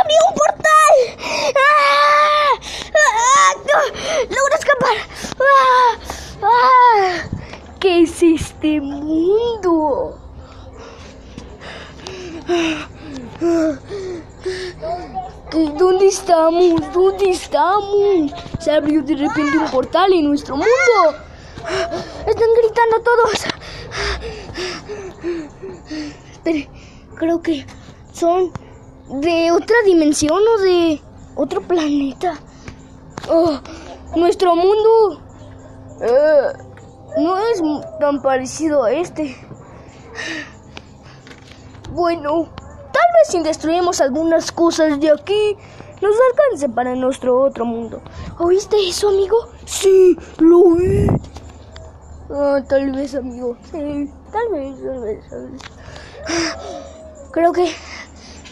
abrió un portal! ¡Ah! ¡Ah! ¡No! ¡Logro escapar! ¡Ah! ¡Ah! ¿Qué es este mundo? ¿Qué- ¿Dónde estamos? ¿Dónde estamos? Se abrió de repente un portal en nuestro mundo. Están gritando todos. Espere, creo que son de otra dimensión o de otro planeta. Oh, nuestro mundo eh, no es tan parecido a este. Bueno, tal vez si destruimos algunas cosas de aquí, nos alcance para nuestro otro mundo. ¿Oíste eso, amigo? Sí, lo oí. Ah, tal vez, amigo. Sí, tal vez, tal vez, tal vez. Creo que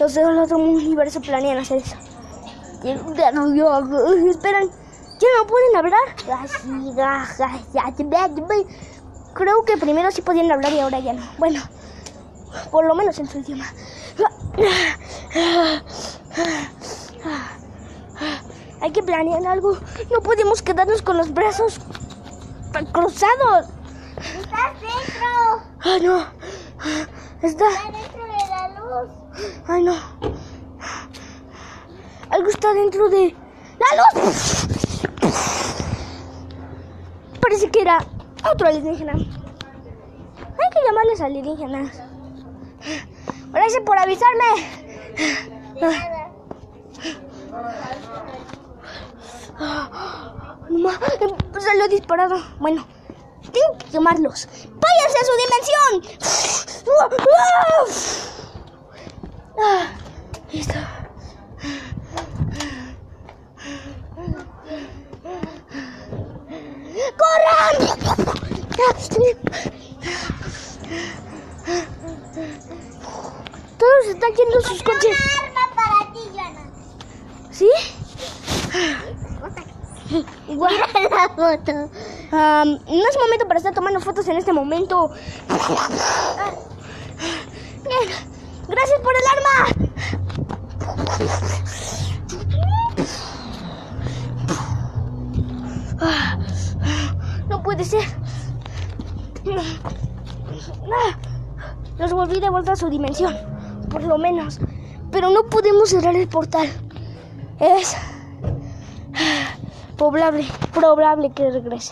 los del otro universo planean hacer eso. Esperan, ¿ya no pueden hablar? Creo que primero sí podían hablar y ahora ya no. Bueno, por lo menos en su idioma. Hay que planear algo. No podemos quedarnos con los brazos cruzados. ¡Estás dentro! Ay, no. Está. ¡Está dentro de la luz! Ay, no. Algo está dentro de la luz. Parece que era otro alienígena. Hay que llamarles alienígenas. Gracias por avisarme. De Salió disparado. Bueno, tengo que llamarlos. ¡Váyanse a su dimensión! Todos están yendo sus coches. Una arma para ti, Joana. ¿Sí? Guau. Mira la foto. No es momento para estar tomando fotos en este momento. Bien. Gracias por el arma. Ser. Los volví de vuelta a su dimensión, por lo menos. Pero no podemos cerrar el portal. Es probable, probable que regrese.